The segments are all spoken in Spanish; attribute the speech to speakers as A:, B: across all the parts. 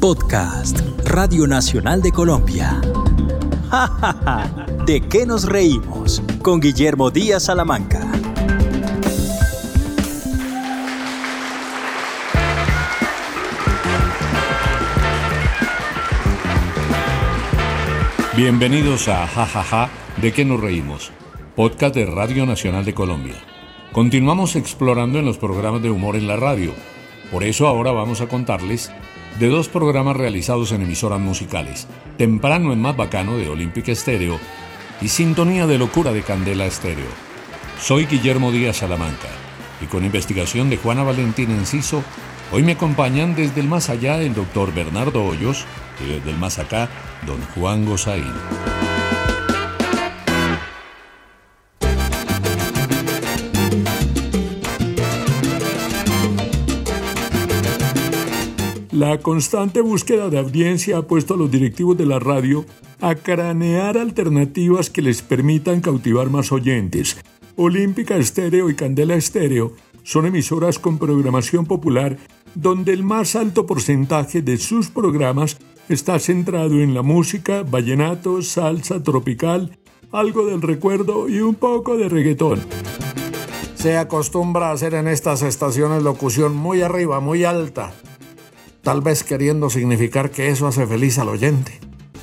A: Podcast, Radio Nacional de Colombia. ¡Ja, ja, ja! ¿De qué nos reímos? Con Guillermo Díaz Salamanca.
B: Bienvenidos a Jajaja, ¿de qué nos reímos? Podcast de Radio Nacional de Colombia. Continuamos explorando en los programas de humor en la radio. Por eso ahora vamos a contarles de dos programas realizados en emisoras musicales, Temprano en Más Bacano de Olympic Stereo y Sintonía de Locura de Candela Stereo. Soy Guillermo Díaz Salamanca y con investigación de Juana Valentín Enciso, hoy me acompañan desde el más allá el doctor Bernardo Hoyos y desde el más acá, don Juan Gozaín.
C: La constante búsqueda de audiencia ha puesto a los directivos de la radio a cranear alternativas que les permitan cautivar más oyentes. Olímpica Estéreo y Candela Estéreo son emisoras con programación popular donde el más alto porcentaje de sus programas está centrado en la música, vallenato, salsa, tropical, algo del recuerdo y un poco de reggaetón.
D: Se acostumbra a hacer en estas estaciones locución muy arriba, muy alta, tal vez queriendo significar que eso hace feliz al oyente,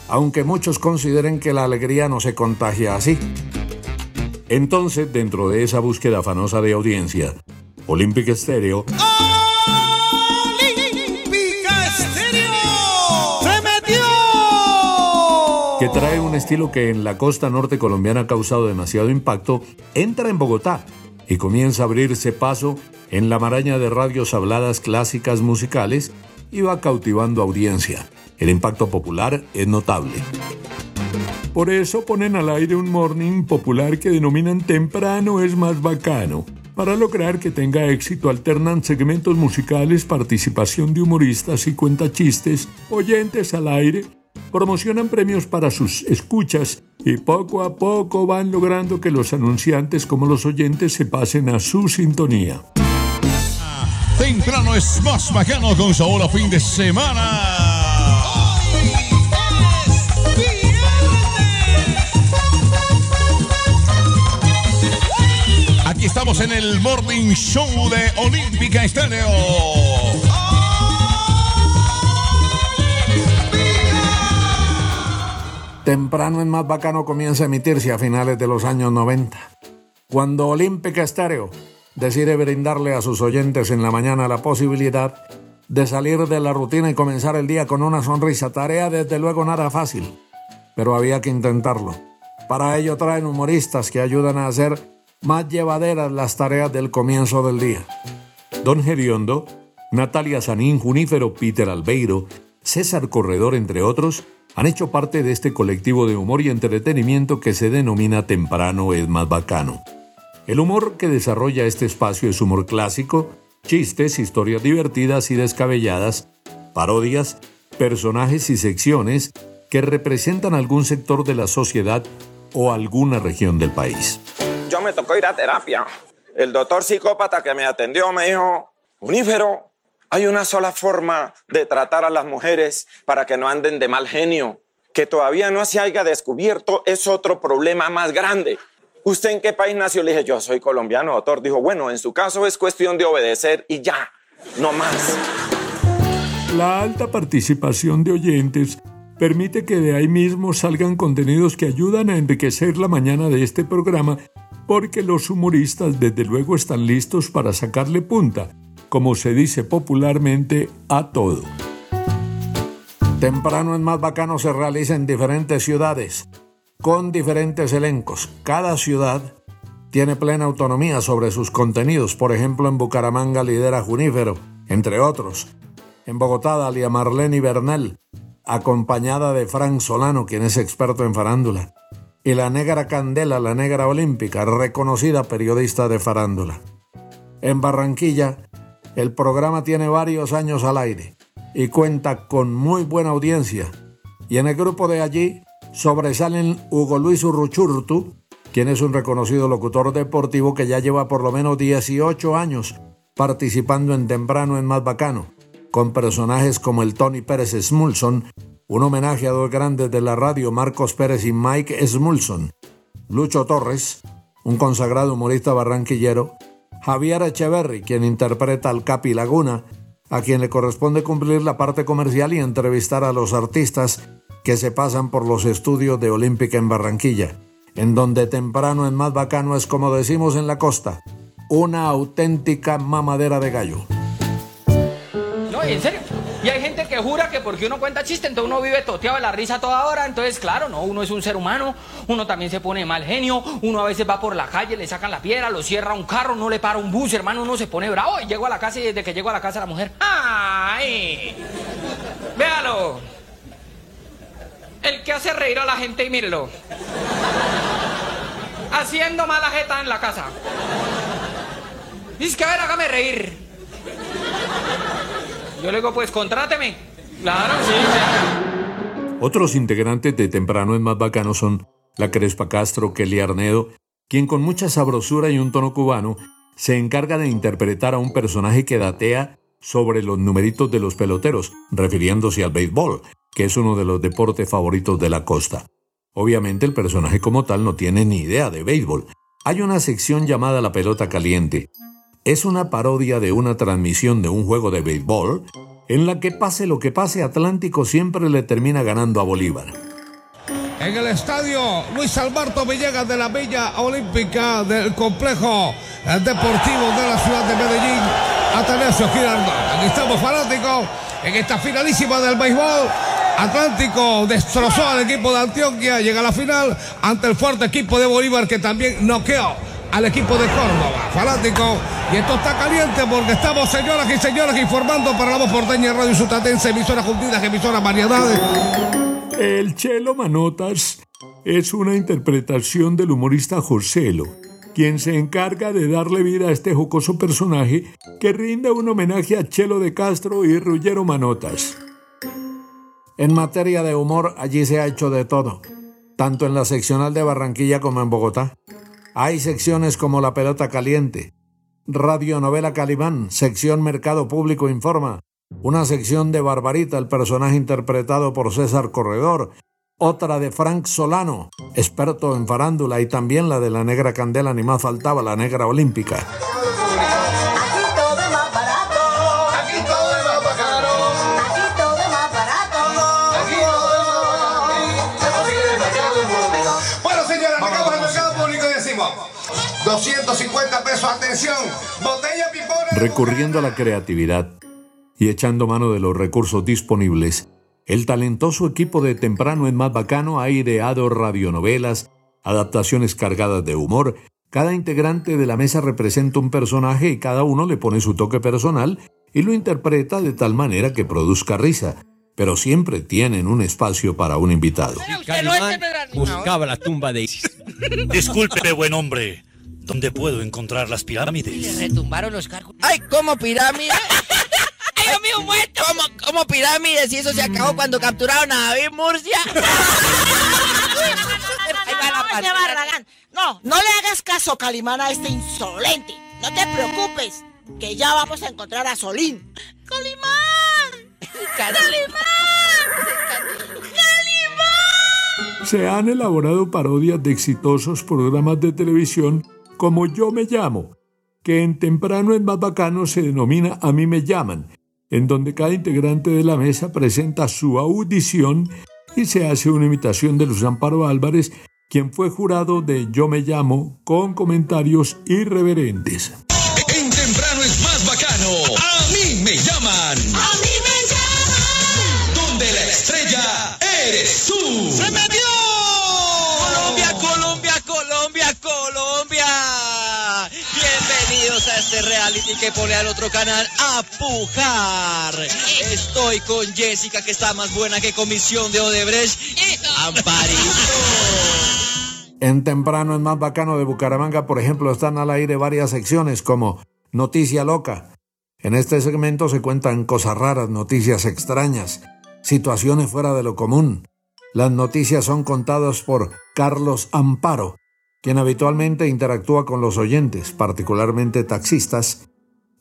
D: aunque muchos consideren que la alegría no se contagia así.
B: Entonces, dentro de esa búsqueda afanosa de audiencia, Olympic Stereo. Que trae un estilo que en la costa norte colombiana ha causado demasiado impacto, entra en Bogotá y comienza a abrirse paso en la maraña de radios habladas clásicas musicales y va cautivando audiencia. El impacto popular es notable.
C: Por eso ponen al aire un morning popular que denominan temprano es más bacano. Para lograr que tenga éxito alternan segmentos musicales, participación de humoristas y cuentachistes, oyentes al aire, promocionan premios para sus escuchas y poco a poco van logrando que los anunciantes como los oyentes se pasen a su sintonía.
E: Temprano es más bacano con sabor a fin de semana. Aquí estamos en el Morning Show de Olímpica Estéreo.
D: Temprano en Más Bacano comienza a emitirse a finales de los años 90. Cuando Olímpica Estéreo decide brindarle a sus oyentes en la mañana la posibilidad de salir de la rutina y comenzar el día con una sonrisa. Tarea desde luego nada fácil, pero había que intentarlo. Para ello traen humoristas que ayudan a hacer más llevaderas las tareas del comienzo del día.
B: Don Geriondo, Natalia Sanín, Junífero Peter Albeiro, César Corredor, entre otros, han hecho parte de este colectivo de humor y entretenimiento que se denomina Temprano es más bacano. El humor que desarrolla este espacio es humor clásico, chistes, historias divertidas y descabelladas, parodias, personajes y secciones que representan algún sector de la sociedad o alguna región del país.
F: Yo me tocó ir a terapia. El doctor psicópata que me atendió me dijo, Unífero, hay una sola forma de tratar a las mujeres para que no anden de mal genio. Que todavía no se haya descubierto es otro problema más grande. ¿Usted en qué país nació? Le dije, yo soy colombiano, doctor. Dijo, bueno, en su caso es cuestión de obedecer y ya, no más.
C: La alta participación de oyentes permite que de ahí mismo salgan contenidos que ayudan a enriquecer la mañana de este programa, porque los humoristas desde luego están listos para sacarle punta, como se dice popularmente, a todo.
D: Temprano en Más Bacano se realiza en diferentes ciudades con diferentes elencos. Cada ciudad tiene plena autonomía sobre sus contenidos. Por ejemplo, en Bucaramanga lidera Junífero, entre otros. En Bogotá, Dalia Marlene Bernal, acompañada de Frank Solano, quien es experto en farándula. Y la negra Candela, la negra olímpica, reconocida periodista de farándula. En Barranquilla, el programa tiene varios años al aire y cuenta con muy buena audiencia. Y en el grupo de allí sobresalen Hugo Luis Urruchurtu, quien es un reconocido locutor deportivo que ya lleva por lo menos 18 años participando en temprano en Más Bacano, con personajes como el Tony Pérez Smulson, un homenaje a dos grandes de la radio, Marcos Pérez y Mike Smulson, Lucho Torres, un consagrado humorista barranquillero, Javier Echeverry, quien interpreta al Capi Laguna, a quien le corresponde cumplir la parte comercial y entrevistar a los artistas que se pasan por los estudios de Olímpica en Barranquilla, en donde temprano en más bacano es como decimos en la costa, una auténtica mamadera de gallo.
G: No, en serio. Y hay gente que jura que porque uno cuenta chiste, entonces uno vive toteado de la risa toda hora. Entonces, claro, no, uno es un ser humano, uno también se pone mal genio, uno a veces va por la calle, le sacan la piedra, lo cierra un carro, no le para un bus, hermano, uno se pone bravo y llego a la casa y desde que llego a la casa la mujer, ¡ay! Véalo. El que hace reír a la gente y mírelo. Haciendo mala jeta en la casa. Dice que a ver, hágame reír. Yo le digo, pues contráteme. Claro, sí.
B: Otros integrantes de Temprano es Más Bacano son la Crespa Castro, Kelly Arnedo, quien con mucha sabrosura y un tono cubano se encarga de interpretar a un personaje que datea sobre los numeritos de los peloteros, refiriéndose al béisbol, que es uno de los deportes favoritos de la costa. Obviamente el personaje como tal no tiene ni idea de béisbol. Hay una sección llamada La Pelota Caliente, es una parodia de una transmisión de un juego de béisbol en la que pase lo que pase Atlántico siempre le termina ganando a Bolívar.
H: En el estadio Luis Alberto Villegas de la Villa Olímpica del complejo deportivo de la ciudad de Medellín, Atanasio Girardot. Aquí estamos fanáticos en esta finalísima del béisbol. Atlántico destrozó al equipo de Antioquia, llega a la final ante el fuerte equipo de Bolívar que también noqueó al equipo de Córdoba. Fanático. Y esto está caliente porque estamos, señoras y señores, informando para la voz porteña Radio Sutatense, emisoras juntitas, emisoras variedades.
B: El Chelo Manotas es una interpretación del humorista Joselo, quien se encarga de darle vida a este jocoso personaje que rinde un homenaje a Chelo de Castro y Rullero Manotas.
D: En materia de humor, allí se ha hecho de todo, tanto en la seccional de Barranquilla como en Bogotá. Hay secciones como La Pelota Caliente, Radio Novela Calimán, sección Mercado Público Informa, una sección de Barbarita, el personaje interpretado por César Corredor, otra de Frank Solano, experto en farándula, y también la de la Negra Candela, ni más faltaba la Negra Olímpica.
H: 250 pesos, atención, botella pipona.
B: Recurriendo a la creatividad y echando mano de los recursos disponibles, el talentoso equipo de Temprano en Más Bacano ha ideado radionovelas, adaptaciones cargadas de humor. Cada integrante de la mesa representa un personaje y cada uno le pone su toque personal y lo interpreta de tal manera que produzca risa. Pero siempre tienen un espacio para un invitado.
I: Calimán buscaba la tumba de Isis.
J: Disculpe, buen hombre. ¿Dónde puedo encontrar las pirámides?
K: retumbaron los cargos. ¡Ay, cómo pirámides! ¡Ay, Dios mío, muerto! ¿Cómo, ¿Cómo pirámides? Y eso se acabó cuando capturaron a David Murcia.
L: No, no le hagas caso, Calimán, a este insolente. No te preocupes, que ya vamos a encontrar a Solín. ¡Calimán! ¡Calimán!
B: Se han elaborado parodias de exitosos programas de televisión como Yo me llamo, que en temprano en más bacano se denomina A mí me llaman, en donde cada integrante de la mesa presenta su audición y se hace una imitación de Luz Amparo Álvarez, quien fue jurado de Yo me llamo con comentarios irreverentes.
K: Este reality que pone al otro canal a pujar. Estoy con Jessica que está más buena que comisión de Odebrecht. Amparito.
D: En temprano es más bacano de Bucaramanga, por ejemplo, están al aire varias secciones como Noticia Loca. En este segmento se cuentan cosas raras, noticias extrañas, situaciones fuera de lo común. Las noticias son contadas por Carlos Amparo, quien habitualmente interactúa con los oyentes, particularmente taxistas,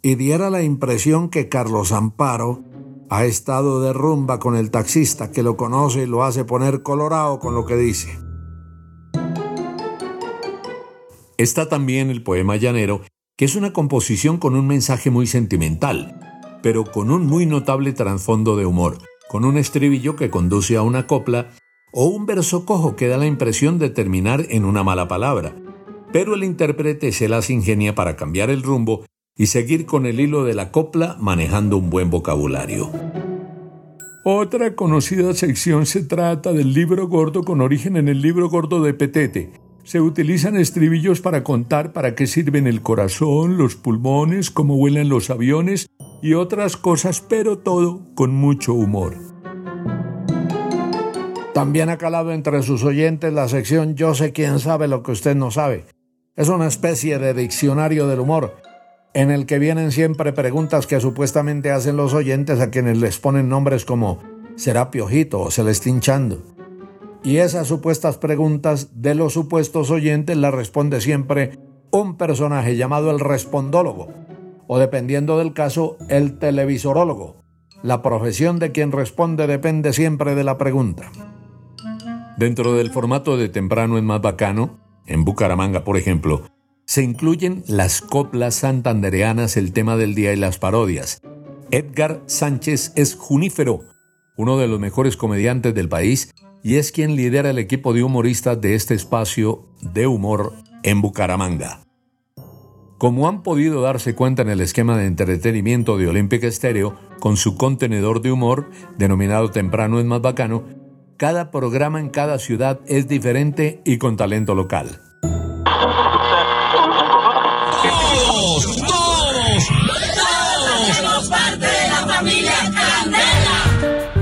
D: y diera la impresión que Carlos Amparo Ha estado de rumba con el taxista que lo conoce y lo hace poner colorado con lo que dice.
B: Está también el poema llanero, que es una composición con un mensaje muy sentimental, pero con un muy notable trasfondo de humor, con un estribillo que conduce a una copla o un verso cojo que da la impresión de terminar en una mala palabra. Pero el intérprete se las ingenia para cambiar el rumbo y seguir con el hilo de la copla manejando un buen vocabulario.
C: Otra conocida sección se trata del libro gordo con origen en el libro gordo de Petete. Se utilizan estribillos para contar para qué sirven el corazón, los pulmones, cómo vuelan los aviones y otras cosas, pero todo con mucho humor.
D: También ha calado entre sus oyentes la sección Yo sé quién sabe lo que usted no sabe. Es una especie de diccionario del humor en el que vienen siempre preguntas que supuestamente hacen los oyentes a quienes les ponen nombres como ¿será Piojito o Celestín Chando? Y esas supuestas preguntas de los supuestos oyentes las responde siempre un personaje llamado el respondólogo, o dependiendo del caso, el televisorólogo. La profesión de quien responde depende siempre de la pregunta.
B: Dentro del formato de temprano en más bacano, en Bucaramanga, por ejemplo, se incluyen las coplas santandereanas, el tema del día y las parodias. Edgar Sánchez es Junífero, uno de los mejores comediantes del país y es quien lidera el equipo de humoristas de este espacio de humor en Bucaramanga. Como han podido darse cuenta en el esquema de entretenimiento de Olympic Stereo, con su contenedor de humor, denominado Temprano es más bacano, cada programa en cada ciudad es diferente y con talento local.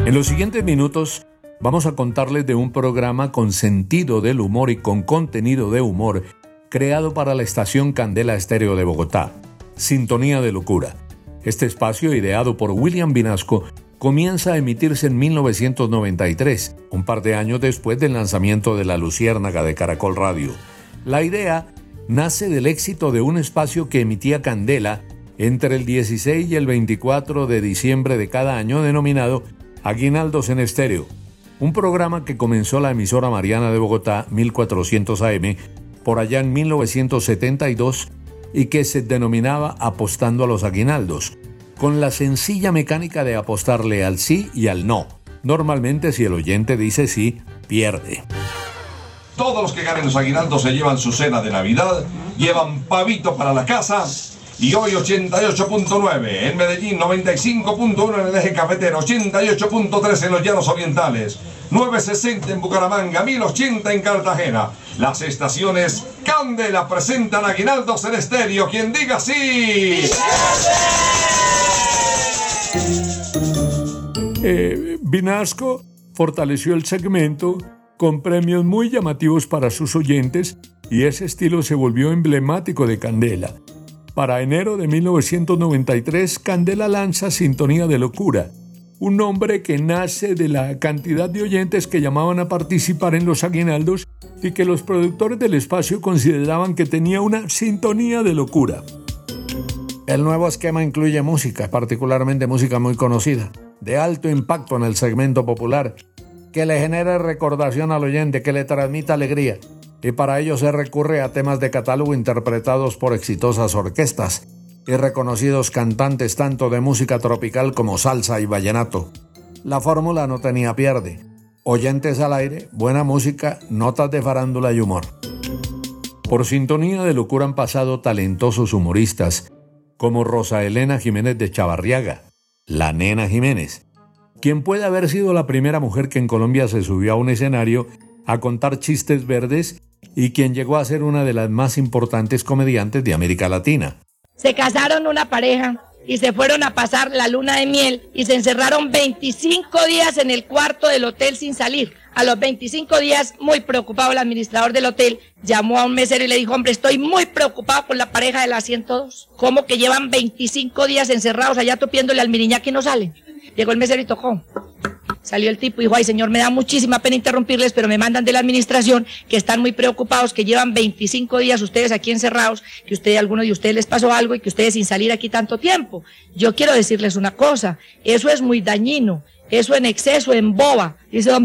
B: En los siguientes minutos vamos a contarles de un programa con sentido del humor y con contenido de humor creado para la estación Candela Estéreo de Bogotá, Sintonía de Locura. Este espacio, ideado por William Vinasco, comienza a emitirse en 1993, un par de años después del lanzamiento de La Luciérnaga de Caracol Radio. La idea nace del éxito de un espacio que emitía Candela entre el 16 y el 24 de diciembre de cada año denominado Aguinaldos en Estéreo, un programa que comenzó la emisora Mariana de Bogotá 1400 AM por allá en 1972 y que se denominaba Apostando a los Aguinaldos, con la sencilla mecánica de apostarle al sí y al no. Normalmente si el oyente dice sí, pierde.
M: Todos los que ganen los aguinaldos se llevan su cena de Navidad, llevan pavito para la casa y hoy 88.9 en Medellín, 95.1 en el eje cafetero, 88.3 en los llanos orientales, 960 en Bucaramanga, 1080 en Cartagena. Las estaciones Candela presentan Aguinaldos en estéreo. Quien diga sí.
C: Eh, Vinasco fortaleció el segmento con premios muy llamativos para sus oyentes y ese estilo se volvió emblemático de Candela. Para enero de 1993, Candela lanza Sintonía de Locura, un nombre que nace de la cantidad de oyentes que llamaban a participar en los aguinaldos y que los productores del espacio consideraban que tenía una sintonía de locura.
D: El nuevo esquema incluye música, particularmente música muy conocida, de alto impacto en el segmento popular, que le genere recordación al oyente, que le transmita alegría, y para ello se recurre a temas de catálogo interpretados por exitosas orquestas y reconocidos cantantes tanto de música tropical como salsa y vallenato. La fórmula no tenía pierde. Oyentes al aire, buena música, notas de farándula y humor.
B: Por sintonía de locura han pasado talentosos humoristas como Rosa Elena Jiménez de Chavarriaga, la nena Jiménez, quien puede haber sido la primera mujer que en Colombia se subió a un escenario a contar chistes verdes y quien llegó a ser una de las más importantes comediantes de América Latina.
N: Se casaron una pareja y se fueron a pasar la luna de miel y se encerraron 25 días en el cuarto del hotel sin salir. A los 25 días, muy preocupado el administrador del hotel, llamó a un mesero y le dijo, hombre, estoy muy preocupado con la pareja de la 102. ¿Cómo que llevan 25 días encerrados allá topiéndole al miriñá que no sale? Llegó el mesero y tocó. Salió el tipo y dijo, ay señor, me da muchísima pena interrumpirles, pero me mandan de la administración que están muy preocupados, que llevan 25 días ustedes aquí encerrados, que ustedes, alguno de ustedes les pasó algo y que ustedes sin salir aquí tanto tiempo. Yo quiero decirles una cosa, eso es muy dañino, eso en exceso, en boba. Dice don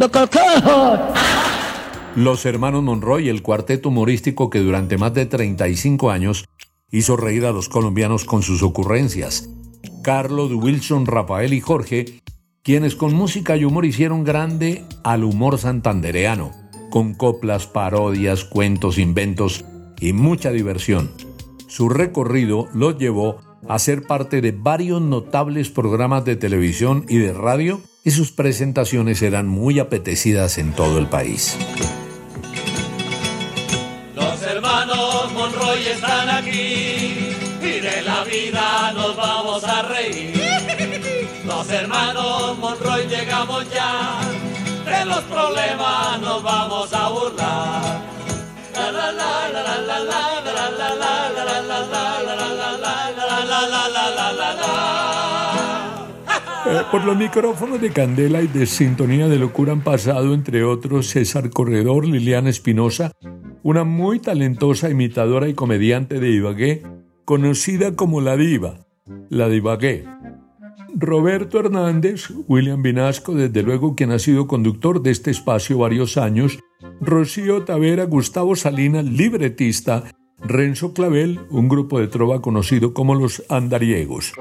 B: Los hermanos Monroy, el cuarteto humorístico que durante más de 35 años hizo reír a los colombianos con sus ocurrencias. Carlos, Wilson, Rafael y Jorge quienes con música y humor hicieron grande al humor santandereano, con coplas, parodias, cuentos, inventos y mucha diversión. Su recorrido los llevó a ser parte de varios notables programas de televisión y de radio y sus presentaciones eran muy apetecidas en todo el país.
O: Los hermanos Monroy están aquí y de la vida nos vamos a reír. Los hermanos Monroy llegamos ya, de los problemas nos vamos a burlar.
C: Por los micrófonos de Candela y de Sintonía de Locura han pasado, entre otros, César Corredor, Liliana Espinosa, una muy talentosa imitadora y comediante de Ibagué, conocida como La Diva, La Divagué. Roberto Hernández, William Vinasco, desde luego quien ha sido conductor de este espacio varios años, Rocío Tavera, Gustavo Salinas, libretista, Renzo Clavel, un grupo de trova conocido como los Andariegos.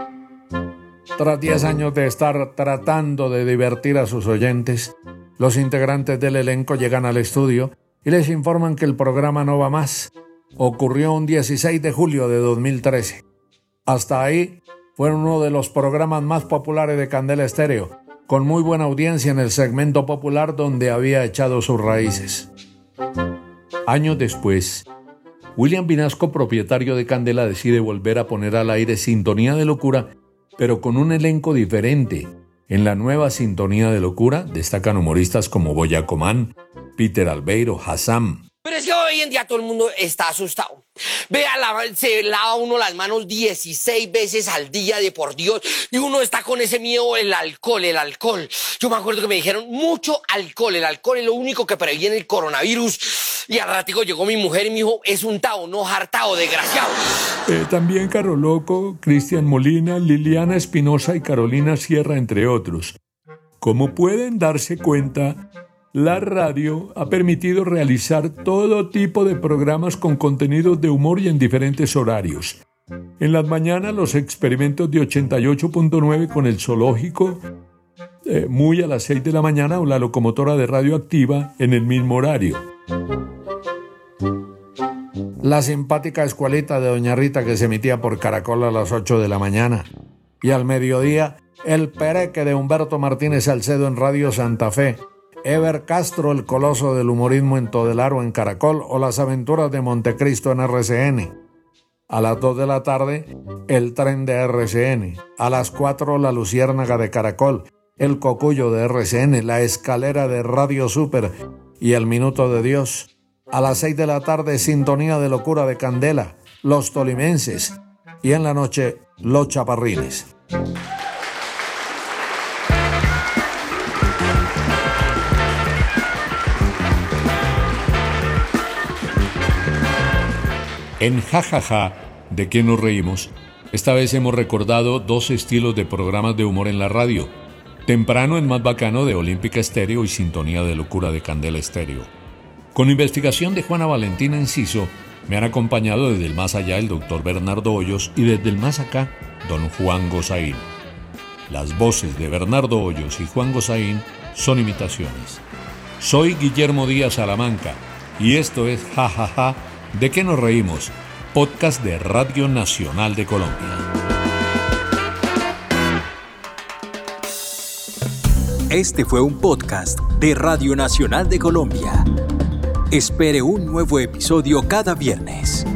D: Tras 10 años de estar tratando de divertir a sus oyentes, los integrantes del elenco llegan al estudio y les informan que el programa no va más. Ocurrió un 16 de julio de 2013. Hasta ahí fueron uno de los programas más populares de Candela Estéreo, con muy buena audiencia en el segmento popular donde había echado sus raíces.
B: Años después, William Vinasco, propietario de Candela, decide volver a poner al aire Sintonía de Locura, pero con un elenco diferente. En la nueva Sintonía de Locura destacan humoristas como Boya Comán, Peter Albeiro, Hassam,
K: es que hoy en día todo el mundo está asustado. Vea, se lava uno las manos 16 veces al día de por Dios y uno está con ese miedo, el alcohol, el alcohol. Yo me acuerdo que me dijeron mucho alcohol, el alcohol es lo único que previene el coronavirus. Y al ratico llegó mi mujer y me dijo, es un tao, no hartao, desgraciado.
C: Eh, también Caro Loco, Cristian Molina, Liliana Espinosa y Carolina Sierra, entre otros. Como pueden darse cuenta, la radio ha permitido realizar todo tipo de programas con contenidos de humor y en diferentes horarios. En las mañanas los experimentos de 88.9 con el zoológico, eh, muy a las 6 de la mañana o la locomotora de radio activa en el mismo horario.
D: La simpática escuelita de Doña Rita que se emitía por Caracol a las 8 de la mañana. Y al mediodía, el pereque de Humberto Martínez Salcedo en Radio Santa Fe Ever Castro, el coloso del humorismo en Todelaro en Caracol o las aventuras de Montecristo en RCN. A las 2 de la tarde, el tren de RCN. A las 4, la luciérnaga de Caracol, el cocuyo de RCN, la escalera de Radio Super y el minuto de Dios. A las 6 de la tarde, sintonía de locura de Candela, los tolimenses. Y en la noche, los chaparrines.
B: En Jajaja, ¿de qué nos reímos? Esta vez hemos recordado dos estilos de programas de humor en la radio. Temprano en Más Bacano de Olímpica Estéreo y Sintonía de Locura de Candela Estéreo. Con investigación de Juana Valentina Enciso, me han acompañado desde el más allá el doctor Bernardo Hoyos y desde el más acá, don Juan Gozaín. Las voces de Bernardo Hoyos y Juan Gozaín son imitaciones. Soy Guillermo Díaz Salamanca y esto es Jajaja ¿De qué nos reímos? Podcast de Radio Nacional de Colombia.
A: Este fue un podcast de Radio Nacional de Colombia. Espere un nuevo episodio cada viernes.